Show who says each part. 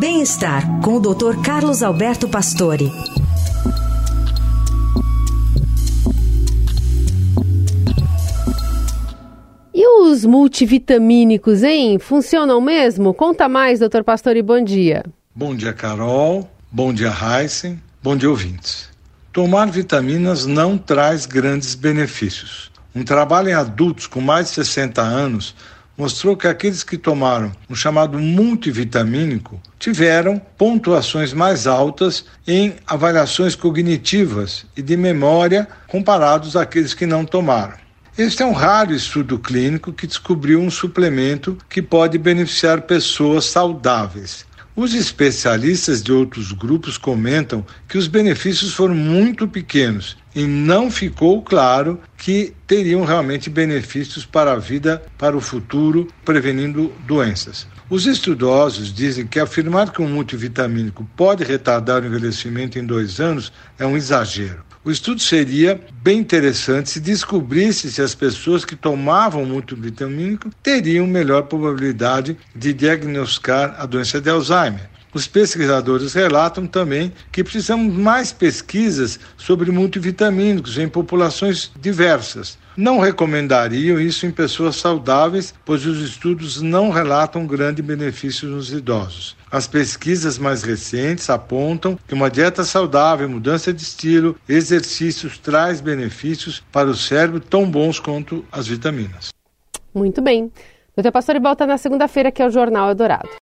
Speaker 1: Bem-estar com o Dr. Carlos Alberto Pastore.
Speaker 2: E os multivitamínicos, hein? Funcionam mesmo? Conta mais, doutor Pastore, bom dia.
Speaker 3: Bom dia, Carol. Bom dia, Heisen. Bom dia, ouvintes. Tomar vitaminas não traz grandes benefícios. Um trabalho em adultos com mais de 60 anos mostrou que aqueles que tomaram o chamado multivitamínico tiveram pontuações mais altas em avaliações cognitivas e de memória comparados àqueles que não tomaram. Este é um raro estudo clínico que descobriu um suplemento que pode beneficiar pessoas saudáveis. Os especialistas de outros grupos comentam que os benefícios foram muito pequenos e não ficou claro que teriam realmente benefícios para a vida, para o futuro, prevenindo doenças. Os estudosos dizem que afirmar que um multivitamínico pode retardar o envelhecimento em dois anos é um exagero. O estudo seria bem interessante se descobrisse se as pessoas que tomavam multivitamínico teriam melhor probabilidade de diagnosticar a doença de Alzheimer. Os pesquisadores relatam também que precisamos mais pesquisas sobre multivitamínicos em populações diversas. Não recomendariam isso em pessoas saudáveis, pois os estudos não relatam grande benefício nos idosos. As pesquisas mais recentes apontam que uma dieta saudável, mudança de estilo, exercícios traz benefícios para o cérebro tão bons quanto as vitaminas.
Speaker 2: Muito bem. Doutor Pastor volta na segunda-feira, que é o Jornal Eldorado.